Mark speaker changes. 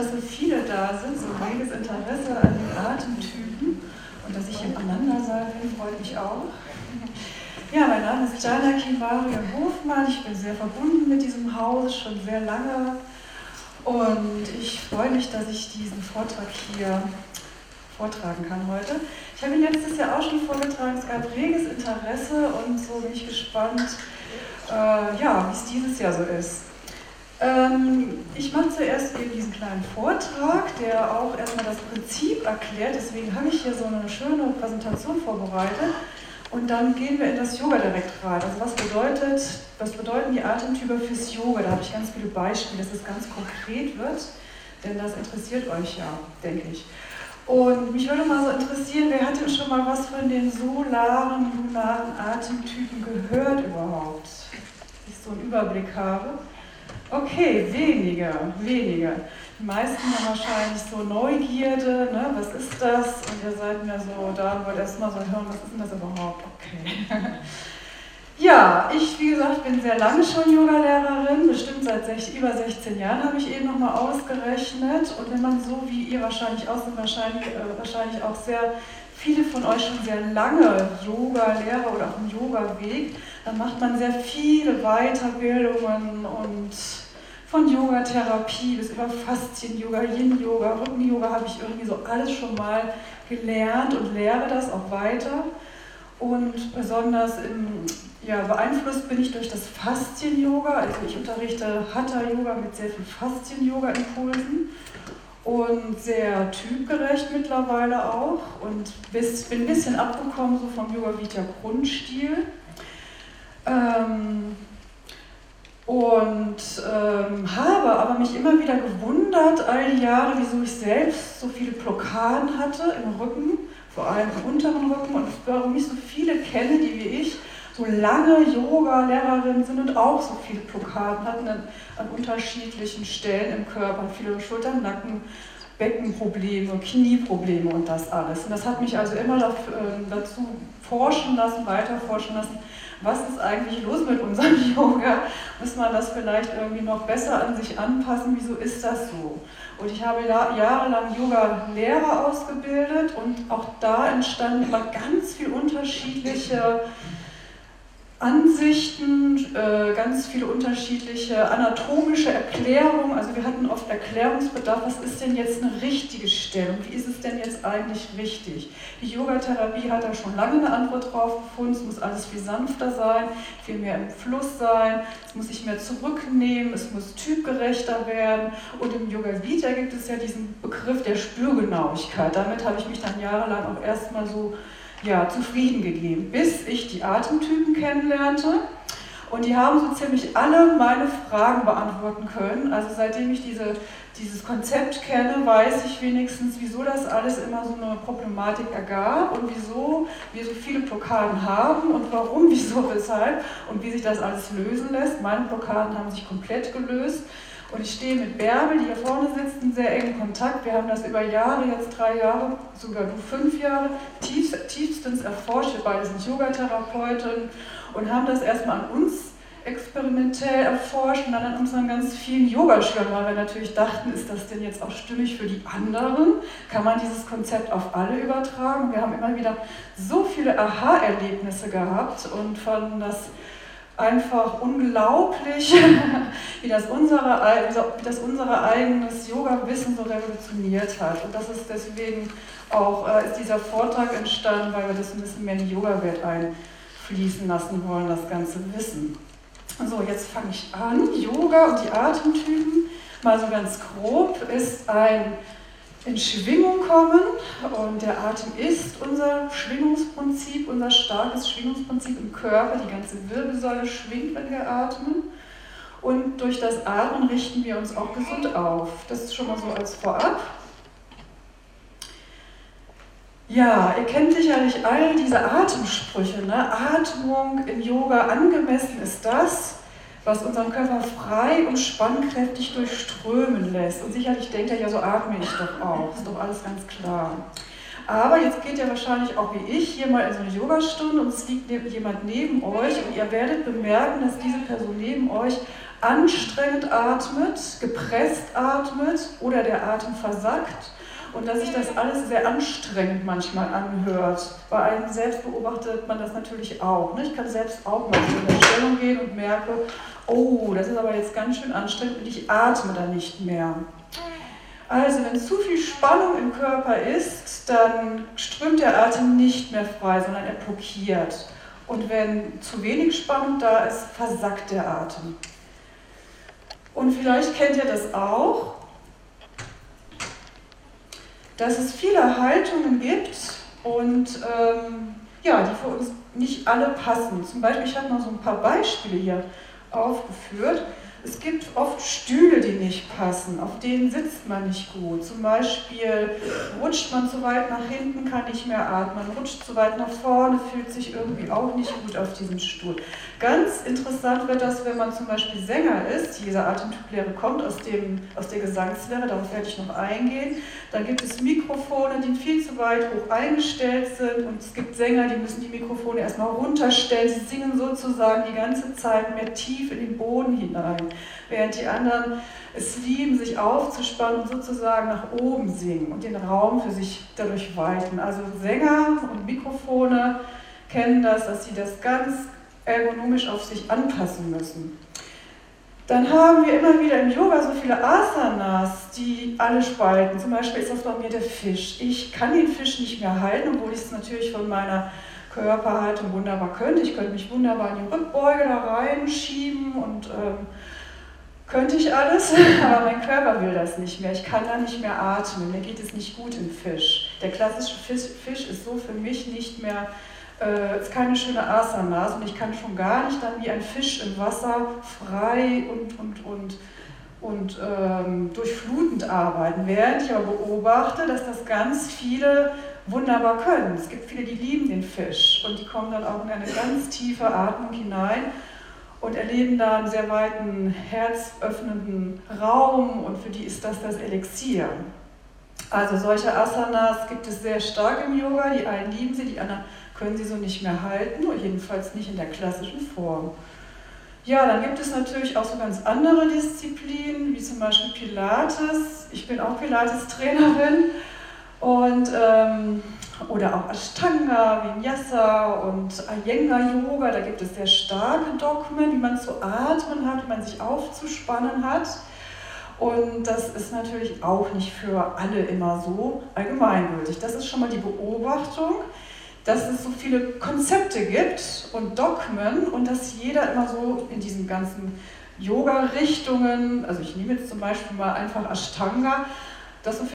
Speaker 1: dass so viele da sind, so reges Interesse an den Atemtypen und dass ich im Ananda-Saal bin, freut mich auch. Ja, mein Name ist Jana Kivaria Hofmann. Ich bin sehr verbunden mit diesem Haus, schon sehr lange. Und ich freue mich, dass ich diesen Vortrag hier vortragen kann heute. Ich habe ihn letztes Jahr auch schon vorgetragen. Es gab reges Interesse und so bin ich gespannt, äh, ja, wie es dieses Jahr so ist. Ähm, ich mache zuerst eben diesen kleinen Vortrag, der auch erstmal das Prinzip erklärt. Deswegen habe ich hier so eine schöne Präsentation vorbereitet. Und dann gehen wir in das Yoga direkt rein. Also was bedeutet, was bedeuten die Atemtypen fürs Yoga? Da habe ich ganz viele Beispiele, dass es ganz konkret wird, denn das interessiert euch ja, denke ich. Und mich würde mal so interessieren, wer hat denn schon mal was von den solaren, lunaren Atemtypen gehört überhaupt? Dass ich so einen Überblick habe. Okay, weniger, weniger. Die meisten haben wahrscheinlich so Neugierde, ne? was ist das? Und ihr seid mir so, da wollt erstmal so hören, was ist denn das überhaupt? Okay. ja, ich, wie gesagt, bin sehr lange schon Yogalehrerin, bestimmt seit sech, über 16 Jahren habe ich eben nochmal ausgerechnet. Und wenn man so wie ihr wahrscheinlich aus sind, wahrscheinlich, äh, wahrscheinlich auch sehr viele von euch schon sehr lange Yoga-Lehrer oder auch einen Yoga-Weg, dann macht man sehr viele Weiterbildungen und von Yoga-Therapie bis über Faszien-Yoga, Yin-Yoga, Rücken-Yoga habe ich irgendwie so alles schon mal gelernt und lehre das auch weiter. Und besonders im, ja, beeinflusst bin ich durch das Faszien-Yoga. Also ich unterrichte Hatha-Yoga mit sehr viel Faszien-Yoga-Impulsen und sehr typgerecht mittlerweile auch. Und bis, bin ein bisschen abgekommen so vom Yoga-Vidya-Grundstil. Ähm, und ähm, habe aber mich immer wieder gewundert, all die Jahre, wieso ich selbst so viele Blockaden hatte im Rücken, vor allem im unteren Rücken und warum ich so viele kenne, die wie ich so lange Yoga-Lehrerinnen sind und auch so viele Blockaden hatten an, an unterschiedlichen Stellen im Körper, viele Schultern, Nacken, Beckenprobleme, Knieprobleme und das alles. Und das hat mich also immer ähm, dazu forschen lassen, weiter forschen lassen, was ist eigentlich los mit unserem Yoga? Muss man das vielleicht irgendwie noch besser an sich anpassen? Wieso ist das so? Und ich habe jahrelang Yoga-Lehrer ausgebildet und auch da entstanden immer ganz viele unterschiedliche Ansichten, äh, ganz viele unterschiedliche anatomische Erklärungen. Also wir hatten oft Erklärungsbedarf, was ist denn jetzt eine richtige Stellung? Wie ist es denn jetzt eigentlich richtig? Die Yogatherapie hat da schon lange eine Antwort drauf gefunden. Es muss alles viel sanfter sein, viel mehr im Fluss sein, es muss sich mehr zurücknehmen, es muss typgerechter werden. Und im Yoga Vidya gibt es ja diesen Begriff der Spürgenauigkeit. Damit habe ich mich dann jahrelang auch erstmal so ja, zufrieden gegeben, bis ich die Atemtypen kennenlernte. Und die haben so ziemlich alle meine Fragen beantworten können. Also seitdem ich diese, dieses Konzept kenne, weiß ich wenigstens, wieso das alles immer so eine Problematik ergab und wieso wir so viele Blockaden haben und warum, wieso, weshalb und wie sich das alles lösen lässt. Meine Blockaden haben sich komplett gelöst. Und ich stehe mit Bärbel, die hier vorne sitzt, in sehr engen Kontakt. Wir haben das über Jahre, jetzt drei Jahre, sogar du fünf Jahre, tief, tiefstens erforscht. Wir beide sind Yogatherapeuten und haben das erstmal an uns experimentell erforscht und dann an unseren ganz vielen Yogaschülern, weil wir natürlich dachten, ist das denn jetzt auch stimmig für die anderen? Kann man dieses Konzept auf alle übertragen? Wir haben immer wieder so viele Aha-Erlebnisse gehabt und fanden das einfach unglaublich, wie das unsere, wie das unsere eigenes Yoga-Wissen so revolutioniert hat. Und das ist deswegen auch äh, ist dieser Vortrag entstanden, weil wir das ein bisschen mehr in die Yoga-Welt einfließen lassen wollen, das ganze Wissen. So, jetzt fange ich an. Yoga und die Atemtypen, mal so ganz grob, ist ein in Schwingung kommen und der Atem ist unser Schwingungsprinzip, unser starkes Schwingungsprinzip im Körper. Die ganze Wirbelsäule schwingt, wenn wir atmen. Und durch das Atmen richten wir uns auch gesund auf. Das ist schon mal so als Vorab. Ja, ihr kennt sicherlich all diese Atemsprüche. Ne? Atmung im Yoga angemessen ist das, was unseren Körper frei und spannkräftig durchströmen lässt. Und sicherlich denkt er ja, so atme ich doch auch. Ist doch alles ganz klar. Aber jetzt geht ihr wahrscheinlich auch wie ich hier mal in so eine Yogastunde und es liegt jemand neben euch und ihr werdet bemerken, dass diese Person neben euch anstrengend atmet, gepresst atmet oder der Atem versackt und dass sich das alles sehr anstrengend manchmal anhört. Bei einem selbst beobachtet man das natürlich auch. Ne? Ich kann selbst auch mal in der Stellung gehen und merke, oh, das ist aber jetzt ganz schön anstrengend und ich atme da nicht mehr. Also wenn zu viel Spannung im Körper ist, dann strömt der Atem nicht mehr frei, sondern er blockiert. Und wenn zu wenig Spannung da ist, versackt der Atem. Und vielleicht kennt ihr das auch, dass es viele Haltungen gibt und ähm, ja, die für uns nicht alle passen. Zum Beispiel, ich habe mal so ein paar Beispiele hier aufgeführt. Es gibt oft Stühle, die nicht passen, auf denen sitzt man nicht gut. Zum Beispiel rutscht man zu weit nach hinten, kann nicht mehr atmen, rutscht zu weit nach vorne, fühlt sich irgendwie auch nicht gut auf diesem Stuhl. Ganz interessant wird das, wenn man zum Beispiel Sänger ist. Diese Atemtyplehre kommt aus, dem, aus der Gesangslehre, darauf werde ich noch eingehen. Dann gibt es Mikrofone, die viel zu weit hoch eingestellt sind und es gibt Sänger, die müssen die Mikrofone erstmal runterstellen. Sie singen sozusagen die ganze Zeit mehr tief in den Boden hinein während die anderen es lieben, sich aufzuspannen und sozusagen nach oben singen und den Raum für sich dadurch weiten. Also Sänger und Mikrofone kennen das, dass sie das ganz ergonomisch auf sich anpassen müssen. Dann haben wir immer wieder im Yoga so viele Asanas, die alle spalten. Zum Beispiel ist das bei mir der Fisch. Ich kann den Fisch nicht mehr halten, obwohl ich es natürlich von meiner Körperhaltung wunderbar könnte. Ich könnte mich wunderbar in die Rückbeuge da reinschieben und ähm, könnte ich alles, aber mein Körper will das nicht mehr. Ich kann da nicht mehr atmen. Mir geht es nicht gut im Fisch. Der klassische Fisch, Fisch ist so für mich nicht mehr, äh, ist keine schöne Asana und ich kann schon gar nicht dann wie ein Fisch im Wasser frei und, und, und, und ähm, durchflutend arbeiten. Während ich aber beobachte, dass das ganz viele wunderbar können. Es gibt viele, die lieben den Fisch und die kommen dann auch in eine ganz tiefe Atmung hinein und erleben da einen sehr weiten, herzöffnenden Raum und für die ist das das Elixier. Also solche Asanas gibt es sehr stark im Yoga, die einen lieben sie, die anderen können sie so nicht mehr halten, oder jedenfalls nicht in der klassischen Form. Ja, dann gibt es natürlich auch so ganz andere Disziplinen, wie zum Beispiel Pilates. Ich bin auch Pilates-Trainerin und ähm, oder auch Ashtanga, Vinyasa und Iyengar Yoga. Da gibt es sehr starke Dogmen, wie man zu atmen hat, wie man sich aufzuspannen hat. Und das ist natürlich auch nicht für alle immer so allgemeingültig. Das ist schon mal die Beobachtung, dass es so viele Konzepte gibt und Dogmen und dass jeder immer so in diesen ganzen Yoga-Richtungen, also ich nehme jetzt zum Beispiel mal einfach Ashtanga, dass so